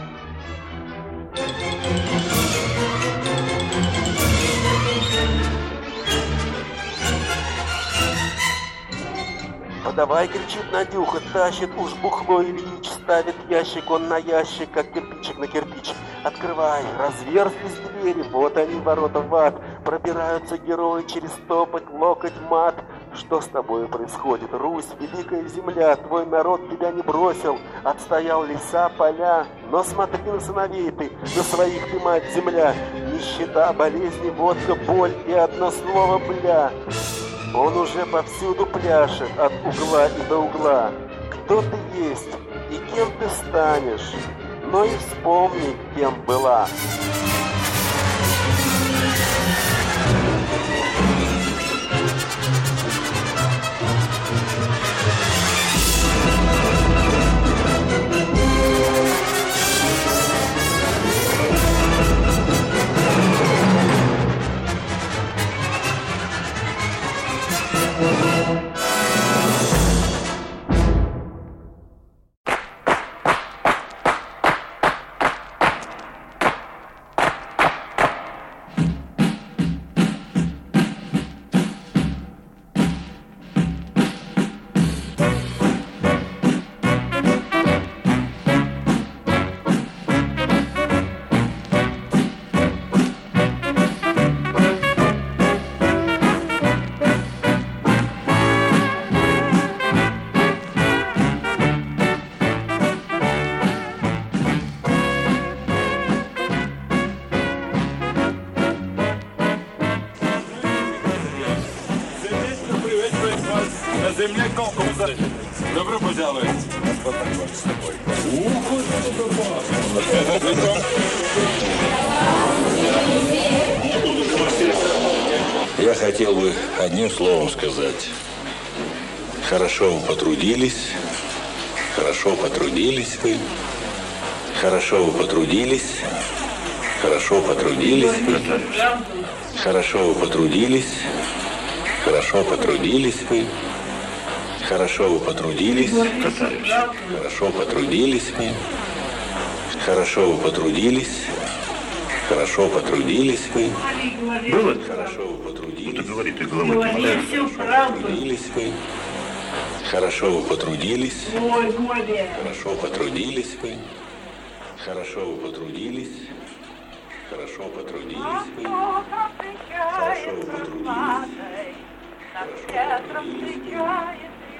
Подавай, кричит Надюха, тащит уж бухло Ильич, ставит ящик он на ящик, как кирпичик на кирпич. Открывай, разверзлись двери, вот они, ворота в ад. Пробираются герои через топоть, локоть, мат. Что с тобой происходит, Русь, великая земля? Твой народ тебя не бросил, отстоял леса, поля. Но смотри на сыновей ты, на своих ты, мать, земля. Нищета, болезни, водка, боль и одно слово «бля». Он уже повсюду пляшет, от угла и до угла. Кто ты есть и кем ты станешь, но и вспомни, кем была. Конкурсу. Добро пожаловать. Я хотел бы одним словом сказать. Хорошо вы потрудились. Хорошо потрудились вы. Хорошо вы потрудились. Хорошо потрудились вы. Хорошо вы потрудились. Хорошо потрудились вы потрудились. Хорошо потрудились вы. Хорошо вы потрудились. Хорошо потрудились вы. Было? Хорошо вы потрудились. Кто говорит, ты головой Хорошо киваешь. потрудились вы. Хорошо вы потрудились. Ой, горе. Хорошо потрудились вы. Хорошо вы потрудились. Хорошо потрудились вы. Хорошо вы потрудились.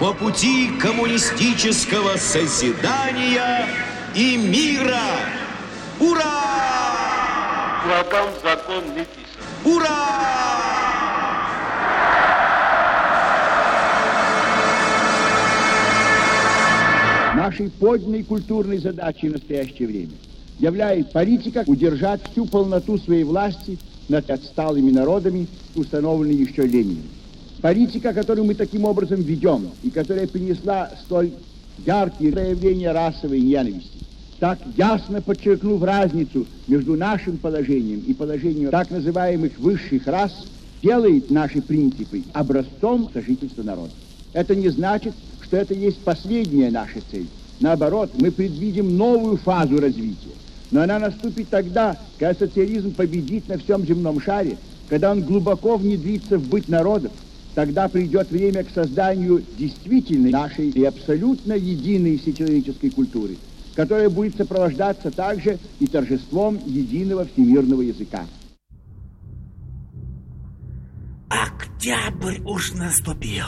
по пути коммунистического созидания и мира! Ура! Врагам закон не писан. Ура! Нашей подлинной культурной задачей в настоящее время является политика удержать всю полноту своей власти над отсталыми народами, установленной еще Лениным. Политика, которую мы таким образом ведем, и которая принесла столь яркие проявления расовой ненависти, так ясно подчеркнув разницу между нашим положением и положением так называемых высших рас, делает наши принципы образцом сожительства народа. Это не значит, что это есть последняя наша цель. Наоборот, мы предвидим новую фазу развития. Но она наступит тогда, когда социализм победит на всем земном шаре, когда он глубоко внедрится в быт народов, тогда придет время к созданию действительной нашей и абсолютно единой всечеловеческой культуры, которая будет сопровождаться также и торжеством единого всемирного языка. Октябрь уж наступил,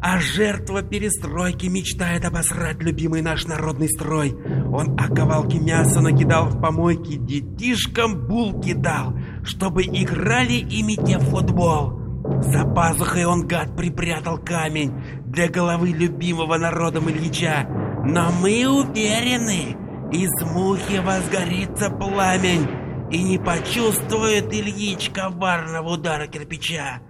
а жертва перестройки мечтает обосрать любимый наш народный строй. Он оковалки мяса накидал в помойки, детишкам булки дал, чтобы играли ими те в футбол. За пазухой он, гад, припрятал камень для головы любимого народом Ильича. Но мы уверены, из мухи возгорится пламень, и не почувствует Ильич коварного удара кирпича.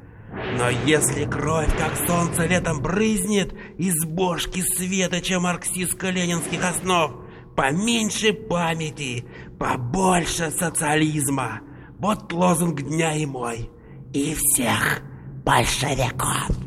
Но если кровь, как солнце летом брызнет из бошки светоча марксистско-ленинских основ, поменьше памяти, побольше социализма. Вот лозунг дня и мой. И всех большевиков.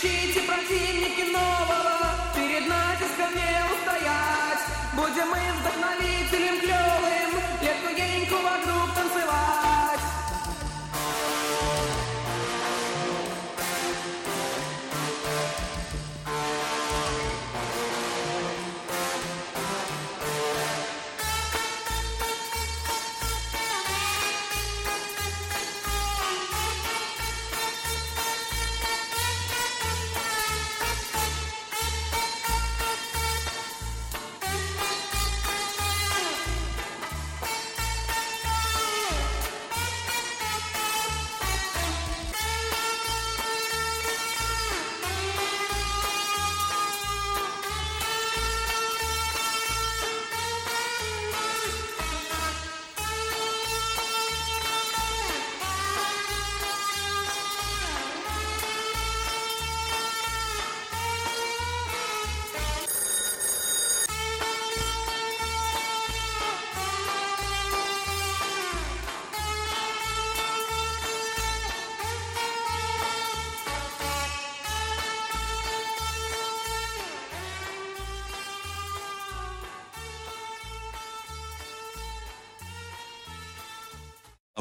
Трепещите, противники нового, перед натиском не устоять. Будем мы вдохновителем клевым, легкую вокруг танцевать.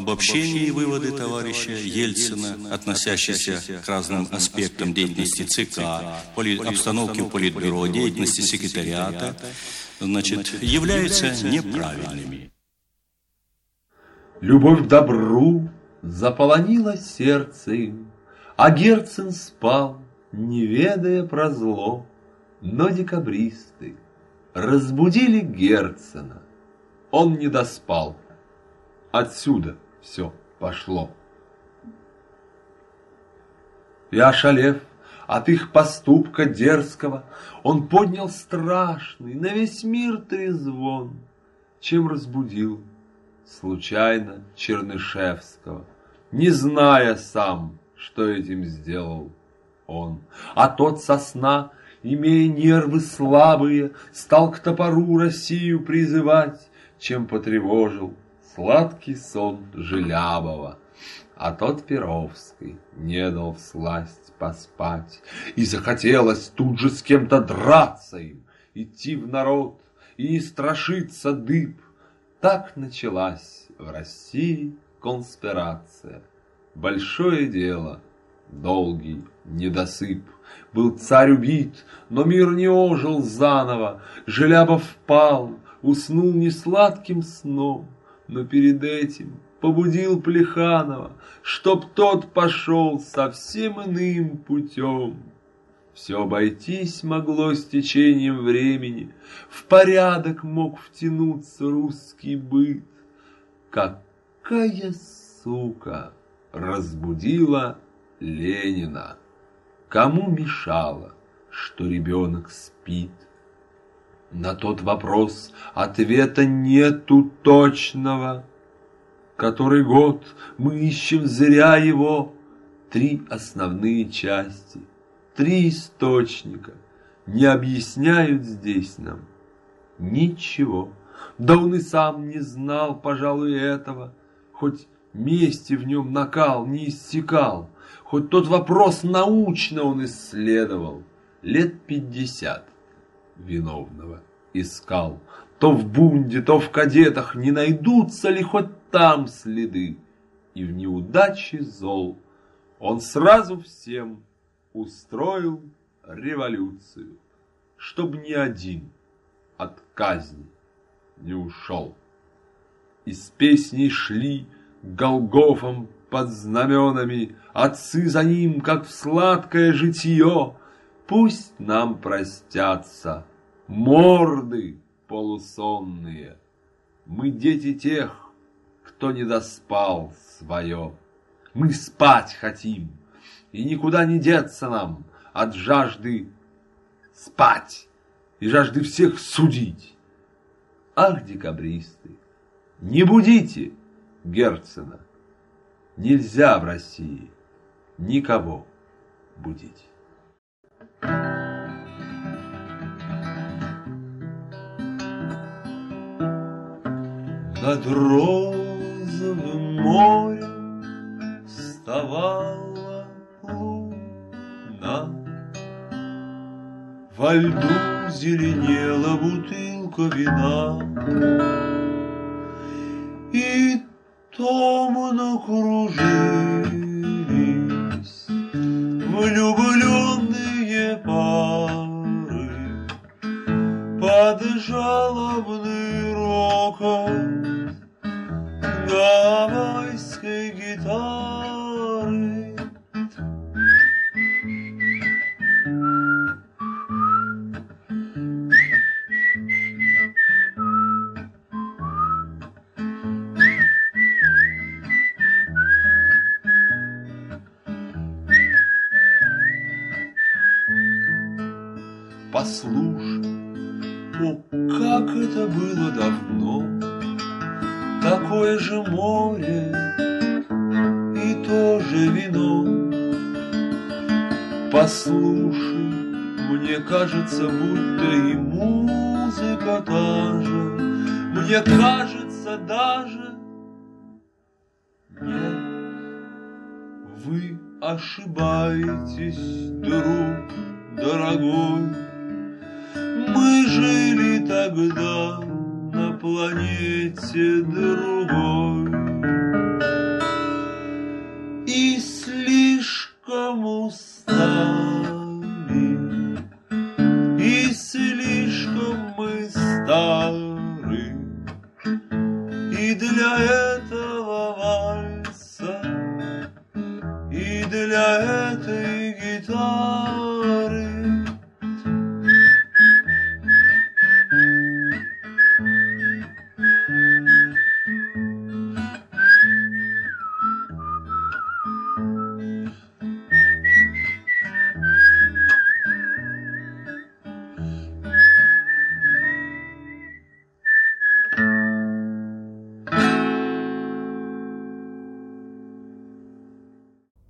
Обобщение и выводы товарища Ельцина, относящиеся к разным аспектам деятельности ЦК, обстановки в Политбюро, деятельности секретариата, значит, являются неправильными. Любовь к добру заполонила сердце им, А Герцен спал, не ведая про зло. Но декабристы разбудили Герцена. Он не доспал. Отсюда все пошло. И ошалев от их поступка дерзкого, Он поднял страшный на весь мир трезвон, Чем разбудил случайно Чернышевского, Не зная сам, что этим сделал он. А тот сосна, имея нервы слабые, Стал к топору Россию призывать, Чем потревожил сладкий сон Желябова. А тот Перовский не дал всласть поспать, И захотелось тут же с кем-то драться им, Идти в народ и не страшиться дыб. Так началась в России конспирация. Большое дело, долгий недосып. Был царь убит, но мир не ожил заново. Желябов впал, уснул несладким сном, но перед этим побудил Плеханова, чтоб тот пошел совсем иным путем. Все обойтись могло с течением времени, В порядок мог втянуться русский быт. Какая сука разбудила Ленина. Кому мешало, что ребенок спит? На тот вопрос ответа нету точного. Который год мы ищем зря его. Три основные части, три источника не объясняют здесь нам ничего. Да он и сам не знал, пожалуй, этого, хоть мести в нем накал не иссякал, хоть тот вопрос научно он исследовал, лет пятьдесят виновного искал. То в бунде, то в кадетах не найдутся ли хоть там следы, и в неудаче зол он сразу всем устроил революцию, чтоб ни один от казни не ушел. Из песней шли Голгофом под знаменами, Отцы за ним, как в сладкое житье. Пусть нам простятся морды полусонные. Мы дети тех, кто не доспал свое. Мы спать хотим, и никуда не деться нам от жажды спать и жажды всех судить. Ах, декабристы, не будите Герцена. Нельзя в России никого будить. Над розовым морем вставала луна. Во льду зеленела бутылка вина. И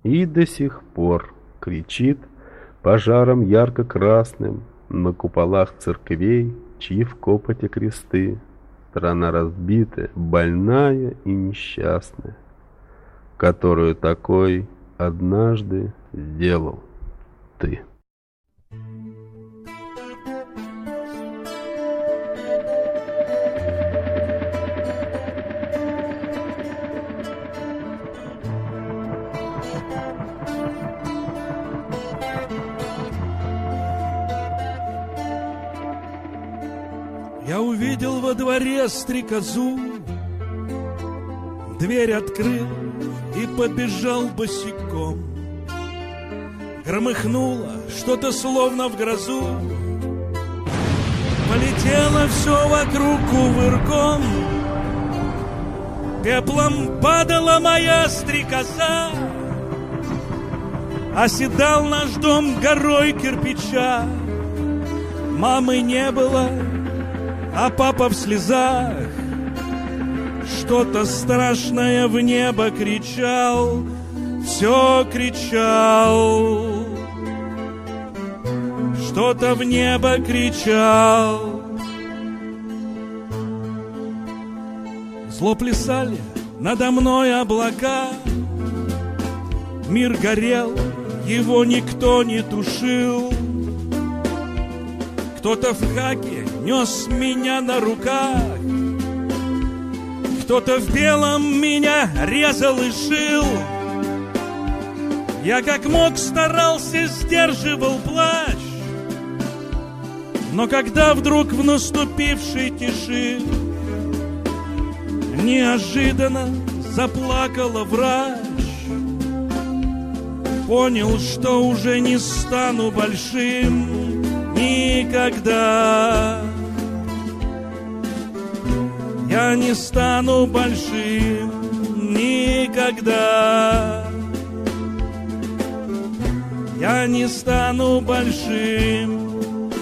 И до сих пор кричит пожаром ярко-красным на куполах церквей, чьи в копоте кресты. Страна разбитая, больная и несчастная, которую такой однажды сделал ты. Я увидел во дворе стрекозу, Дверь открыл и побежал босиком. Громыхнуло что-то словно в грозу, Полетело все вокруг кувырком. Пеплом падала моя стрекоза, Оседал наш дом горой кирпича Мамы не было, а папа в слезах Что-то страшное в небо кричал Все кричал. Что-то в небо кричал. Зло плясали надо мной облака. Мир горел, его никто не тушил. Кто-то в хаке нес меня на руках. Кто-то в белом меня резал и шил. Я как мог старался, сдерживал плач Но когда вдруг в наступившей тиши Неожиданно заплакала врач Понял, что уже не стану большим никогда Я не стану большим никогда. Я не стану большим.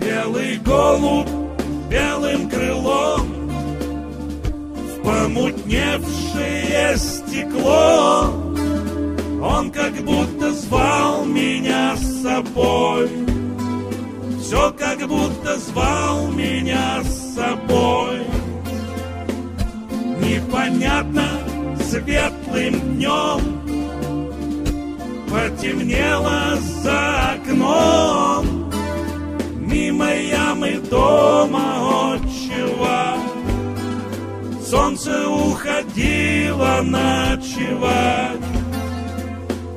Белый голубь белым крылом В помутневшее стекло. Он как будто звал меня с собой Все как будто звал меня с собой. Непонятно светлым днем Потемнело за окном. Мимо ямы дома отчева Солнце уходило ночевать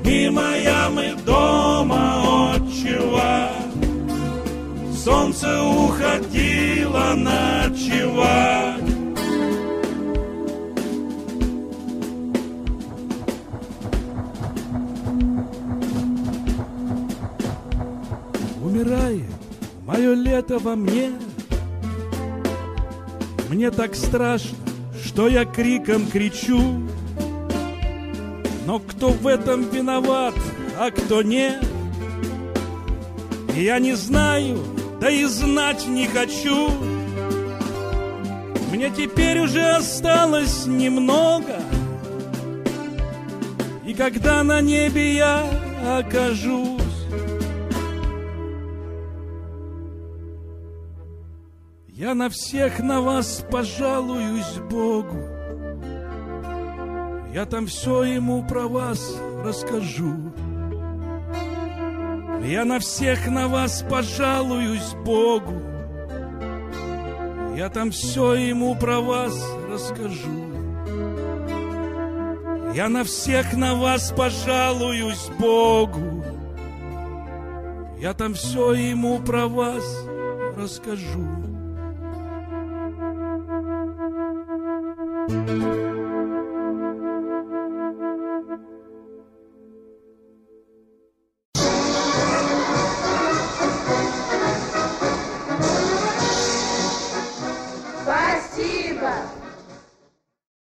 Мимо ямы дома отчева Солнце уходило ночевать. Умирает мое лето во мне. Мне так страшно, что я криком кричу. Но кто в этом виноват, а кто нет? Я не знаю, да и знать не хочу Мне теперь уже осталось немного И когда на небе я окажусь Я на всех на вас пожалуюсь Богу. Я там все ему про вас расскажу. Я на всех на вас пожалуюсь Богу. Я там все ему про вас расскажу. Я на всех на вас пожалуюсь Богу. Я там все ему про вас расскажу. thank you